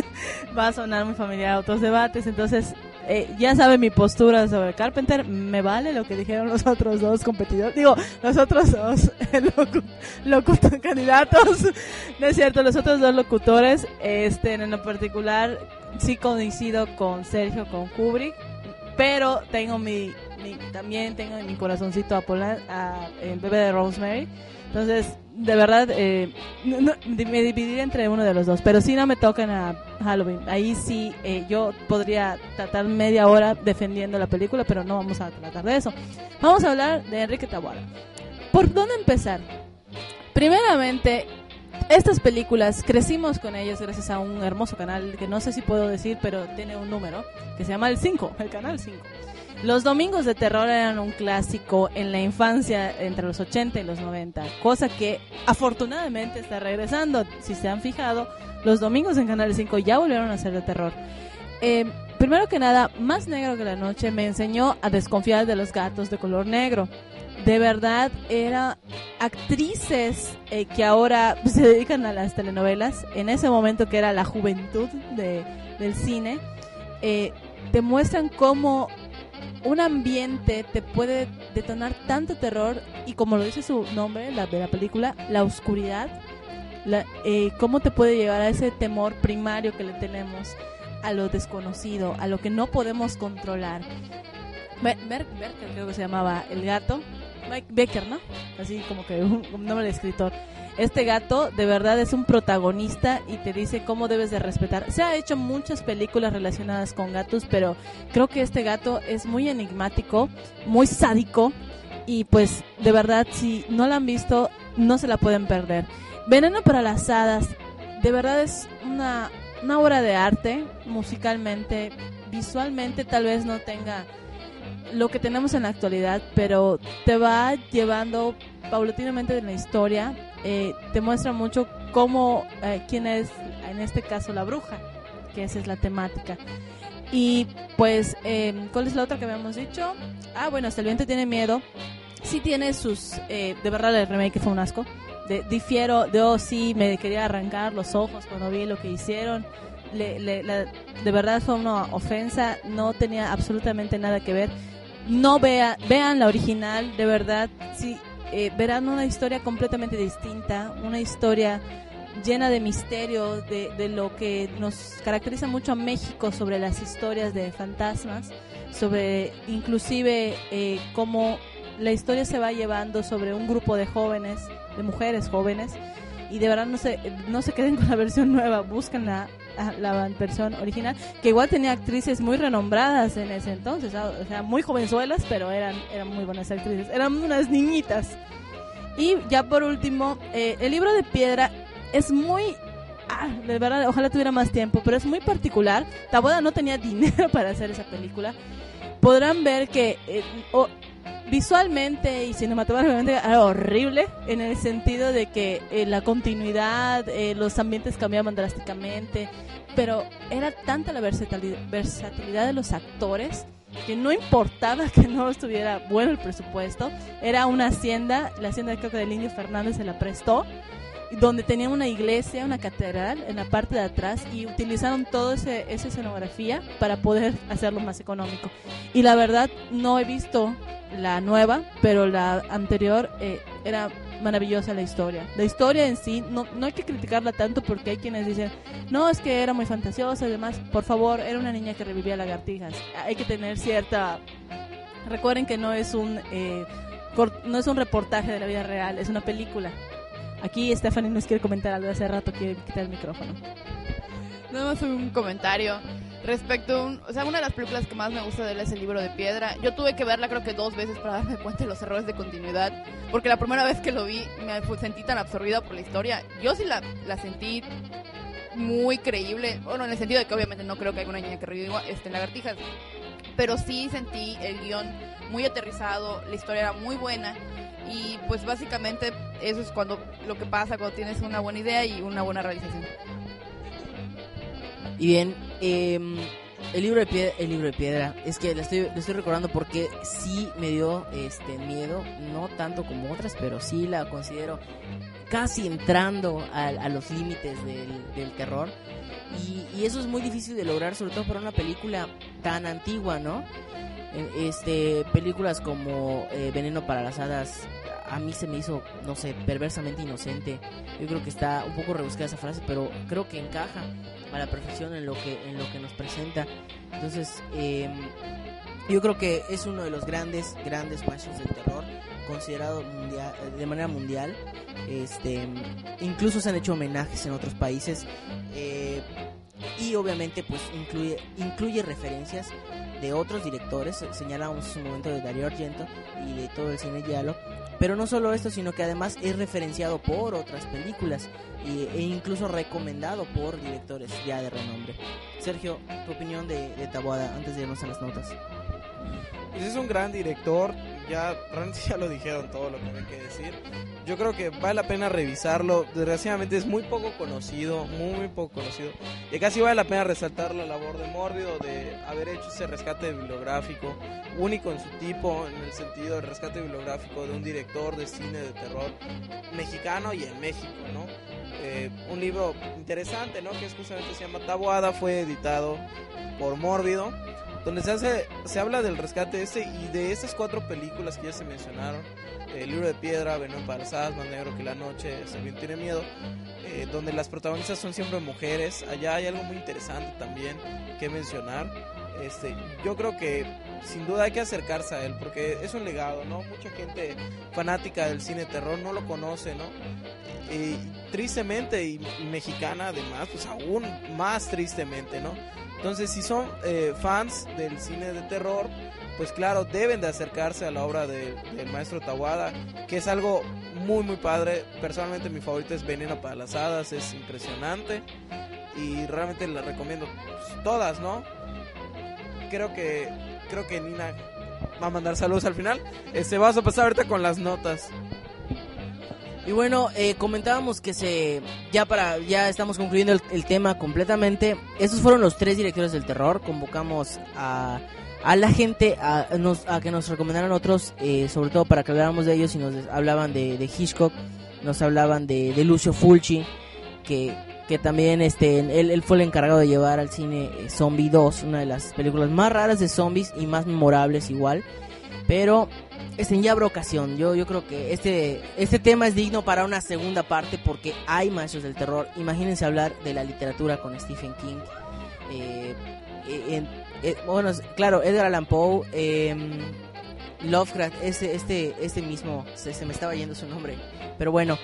va a sonar muy familiar a otros debates. Entonces, eh, ya saben mi postura sobre Carpenter. Me vale lo que dijeron los otros dos competidores. Digo, los otros dos locu locutor- candidatos. No es cierto, los otros dos locutores. Este, en lo particular, sí coincido con Sergio, con Kubrick pero tengo mi, mi- también tengo en mi corazoncito a, Polan- a el bebé de Rosemary entonces de verdad eh, no- no, me dividiré entre uno de los dos pero si no me tocan a Halloween ahí sí eh, yo podría tratar media hora defendiendo la película pero no vamos a tratar de eso vamos a hablar de Enrique Taboada ¿por dónde empezar? primeramente estas películas crecimos con ellas gracias a un hermoso canal que no sé si puedo decir, pero tiene un número que se llama el 5, el canal 5. Los domingos de terror eran un clásico en la infancia entre los 80 y los 90, cosa que afortunadamente está regresando. Si se han fijado, los domingos en Canal 5 ya volvieron a ser de terror. Eh, primero que nada, Más Negro que la Noche me enseñó a desconfiar de los gatos de color negro. De verdad, eran actrices eh, que ahora se dedican a las telenovelas. En ese momento que era la juventud de- del cine, eh, te cómo un ambiente te puede detonar tanto terror y como lo dice su nombre, la la película, la oscuridad, la, eh, cómo te puede llevar a ese temor primario que le tenemos a lo desconocido, a lo que no podemos controlar. Berker creo que se llamaba el gato, Mike Becker, ¿no? Así como que un, un nombre de escritor. Este gato de verdad es un protagonista y te dice cómo debes de respetar. Se ha hecho muchas películas relacionadas con gatos, pero creo que este gato es muy enigmático, muy sádico y pues de verdad si no la han visto no se la pueden perder. Veneno para las hadas, de verdad es una, una obra de arte, musicalmente, visualmente tal vez no tenga lo que tenemos en la actualidad, pero te va llevando paulatinamente en la historia, eh, te muestra mucho cómo, eh, quién es, en este caso, la bruja, que esa es la temática. Y pues, eh, ¿cuál es la otra que habíamos dicho? Ah, bueno, hasta el viento tiene miedo. Sí tiene sus, eh, de verdad el remake fue un asco. De, difiero, de oh sí, me quería arrancar los ojos cuando vi lo que hicieron. Le- le- la- de verdad fue una ofensa, no tenía absolutamente nada que ver. No vea, vean la original, de verdad, sí, eh, verán una historia completamente distinta, una historia llena de misterio, de, de lo que nos caracteriza mucho a México sobre las historias de fantasmas, sobre inclusive eh, cómo la historia se va llevando sobre un grupo de jóvenes, de mujeres jóvenes, y de verdad no se, no se queden con la versión nueva, busquen la, versión original, que igual tenía actrices muy renombradas en ese entonces, ¿ah? o sea, muy jovenzuelas, pero eran, eran muy buenas actrices, eran unas niñitas. Y ya por último, eh, el libro de piedra es muy... ah, de verdad, ojalá tuviera más tiempo, pero es muy particular. Taboda no tenía dinero para hacer esa película. Podrán ver que eh, visualmente y cinematográficamente era horrible en el sentido de que eh, la continuidad, eh, los ambientes cambiaban drásticamente, pero era tanta la versatilidad, de los actores que no importaba que no estuviera bueno el presupuesto, era una hacienda, la hacienda creo que del Indio Fernández se la prestó, donde tenía una iglesia, una catedral en la parte de atrás y utilizaron toda esa escenografía para poder hacerlo más económico. Y la verdad no he visto la nueva, pero la anterior eh, era maravillosa la historia. La historia en sí, no, no hay que criticarla tanto porque hay quienes dicen, no, es que era muy fantasiosa y demás. Por favor, era una niña que revivía lagartijas. Hay que tener cierta... Recuerden que no es un... eh, no es un reportaje de la vida real, es una película. Aquí Stephanie nos quiere comentar algo hace rato, quiere quitar el micrófono. Nada más un comentario respecto a un, o sea, una de las películas que más me gusta de él es el libro de piedra. Yo tuve que verla creo que dos veces para darme cuenta de los errores de continuidad, porque la primera vez que lo vi me sentí tan absorbida por la historia. Yo sí la, la sentí muy creíble, bueno, en el sentido de que obviamente no creo que haya una niña que reviva este, lagartijas, pero sí sentí el guion muy aterrizado, la historia era muy buena y pues básicamente eso es cuando lo que pasa cuando tienes una buena idea y una buena realización. Y bien, em, el libro de piedra, el libro de piedra, es que lo estoy, estoy recordando porque sí me dio este miedo, no tanto como otras, pero sí la considero casi entrando a, a los límites del, del terror. Y, y eso es muy difícil de lograr, sobre todo para una película tan antigua, ¿no? Este, películas como eh, Veneno para las Hadas, a mí se me hizo, no sé, perversamente inocente. Yo creo que está un poco rebuscada esa frase, pero creo que encaja a la perfección en lo que, en lo que nos presenta. Entonces, eh, yo creo que es uno de los grandes, grandes maestros del terror, considerado mundial, de manera mundial. Este, incluso se han hecho homenajes en otros países. eh, y obviamente pues incluye, incluye referencias de otros directores. Señalábamos hace un momento de Dario Argento y de todo el cine giallo. Pero no solo esto, sino que además es referenciado por otras películas y- e incluso recomendado por directores ya de renombre. Sergio, tu opinión de, de Taboada antes de irnos a las notas. Pues es un gran director, ya realmente ya lo dijeron todo lo que hay que decir. Yo creo que vale la pena revisarlo. Desgraciadamente es muy poco conocido, muy, muy poco conocido. Y casi vale la pena resaltar la labor de Mórbido de haber hecho ese rescate bibliográfico, único en su tipo, en el sentido del rescate bibliográfico de un director de cine de terror mexicano y en México, ¿no? Eh, un libro interesante, ¿no? Que es justamente se llama Taboada, fue editado por Mórbido donde se hace se habla del rescate ese y de esas cuatro películas que ya se mencionaron el libro de piedra Veneno para Hadas, más negro que la noche viento tiene miedo eh, donde las protagonistas son siempre mujeres. Allá hay algo muy interesante también que mencionar. Este yo creo que sin duda hay que acercarse a él porque es un legado no mucha gente fanática del cine terror no lo conoce no y tristemente y mexicana además pues aún más tristemente no entonces, si son eh, fans del cine de terror, pues claro, deben de acercarse a la obra de- del maestro Tawada, que es algo muy, muy padre. Personalmente mi favorita es Veneno para las Hadas, es impresionante y realmente la recomiendo pues, todas, ¿no? Creo que, creo que Nina va a mandar saludos al final. Este, vamos a pasar ahorita con las notas. Y bueno, eh, comentábamos que se ya para ya estamos concluyendo el, tema completamente. Esos fueron los tres directores del terror. Convocamos a, a la gente a, nos, a que nos recomendaran otros, eh, sobre todo para que habláramos de ellos y nos hablaban de, de Hitchcock, nos hablaban de, de Lucio Fulci, que, que también este él, él fue el encargado de llevar al cine eh, Zombie 2, una de las películas más raras de zombies y más memorables igual. Pero este, ya habrá ocasión. Yo, yo creo que este, este tema es digno para una segunda parte porque hay maestros del terror. Imagínense hablar de la literatura con Stephen King. Eh, eh, en- eh, bueno, claro, Edgar Allan Poe, eh, Lovecraft, este, este, este mismo, se, se me estaba yendo su nombre. Pero bueno,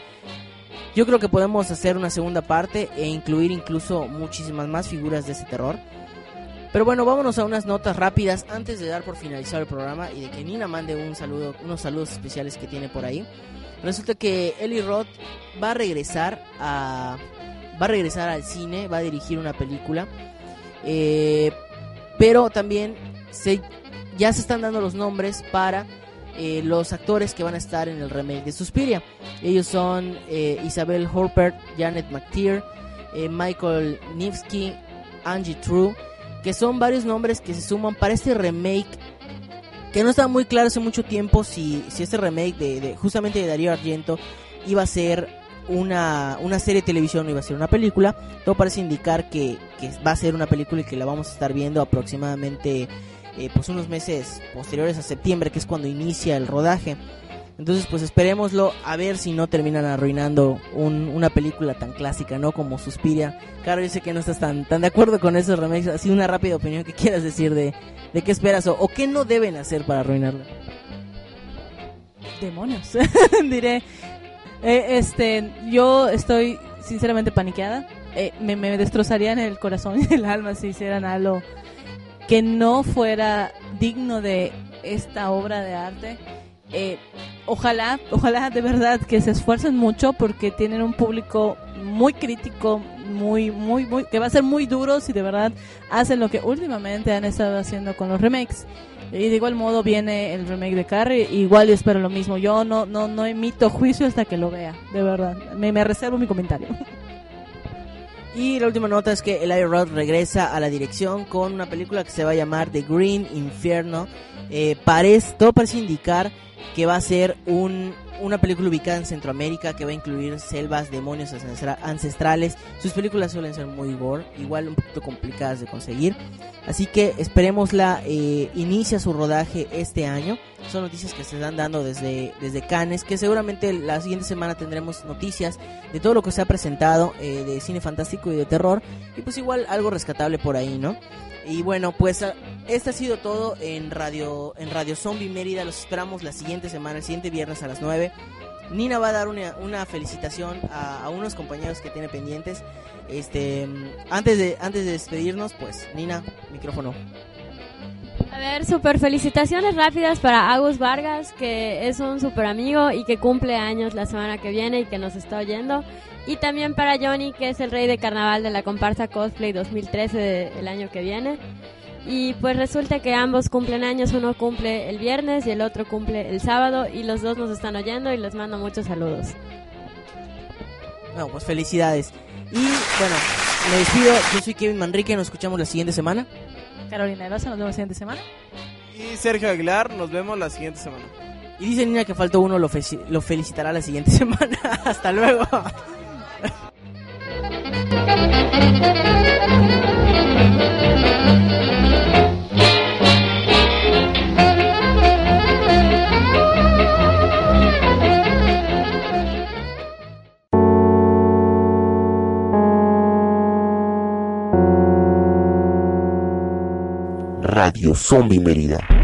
yo creo que podemos hacer una segunda parte e incluir incluso muchísimas más figuras de ese terror. Pero bueno, vámonos a unas notas rápidas antes de dar por finalizado el programa y de que Nina mande un saludo, unos saludos especiales que tiene por ahí. Resulta que Eli Roth va a regresar a va a regresar al cine, va a dirigir una película. Eh, pero también se ya se están dando los nombres para eh, los actores que van a estar en el remake de Suspiria. Ellos son eh, Isabel Horpert, Janet McTeer, eh, Michael Nivsky, Angie True, que son varios nombres que se suman para este remake que no estaba muy claro hace mucho tiempo si, si este remake de, justamente de Darío Argento iba a ser una, una serie de televisión o iba a ser una película. Todo parece indicar que, que va a ser una película y que la vamos a estar viendo aproximadamente eh, pues unos meses posteriores a septiembre, que es cuando inicia el rodaje. Entonces, pues esperémoslo a ver si no terminan arruinando un- una película tan clásica, ¿no? Como Suspiria. Claro, yo sé que no estás tan, tan de acuerdo con esos remakes. Así una rápida opinión que quieras decir de, de qué esperas o, qué no deben hacer para arruinarla. demonios diré Eh, este yo estoy sinceramente paniqueada Eh, me destrozarían el corazón y el alma si hicieran algo que no fuera digno de esta obra de arte Eh, ojalá ojalá de verdad que se esfuercen mucho porque tienen un público muy crítico muy muy muy que va a ser muy duro si de verdad hacen lo que últimamente han estado haciendo con los remakes y de igual modo viene el remake de Carrie, igual yo espero lo mismo. Yo no no no emito juicio hasta que lo vea, de verdad. Me, me reservo mi comentario. Y la última nota es que Eli Roth regresa a la dirección con una película que se va a llamar The Green Inferno. Eh, parece, todo parece indicar que va a ser un, una película ubicada en Centroamérica que va a incluir selvas, demonios ancestra- ancestrales. Sus películas suelen ser muy gore, igual un poquito complicadas de conseguir. Así que esperémosla, eh, inicia su rodaje este año. Son noticias que se están dando desde, desde Cannes, que seguramente la siguiente semana tendremos noticias de todo lo que se ha presentado eh, de cine fantástico y de terror. Y pues igual algo rescatable por ahí, ¿no? Y bueno, pues este ha sido todo en Radio, en Radio Zombie Mérida. Los esperamos la siguiente semana, el siguiente viernes a las 9. Nina va a dar una, una felicitación a, a unos compañeros que tiene pendientes. Este, antes de, antes de despedirnos, pues Nina, micrófono. Ver, super felicitaciones rápidas para Agus Vargas, que es un super amigo y que cumple años la semana que viene y que nos está oyendo. Y también para Johnny, que es el rey de carnaval de la comparsa Cosplay 2013 del año que viene. Y pues resulta que ambos cumplen años, uno cumple el viernes y el otro cumple el sábado y los dos nos están oyendo y les mando muchos saludos. Bueno, pues felicidades. Y bueno, me despido. Yo soy Kevin Manrique. Nos escuchamos la siguiente semana. Carolina de Baza, nos vemos la siguiente semana. Y Sergio Aguilar, nos vemos la siguiente semana. Y dice Nina que faltó uno, lo, fe- lo felicitará la siguiente semana. Hasta luego. Radio Zombie Mérida.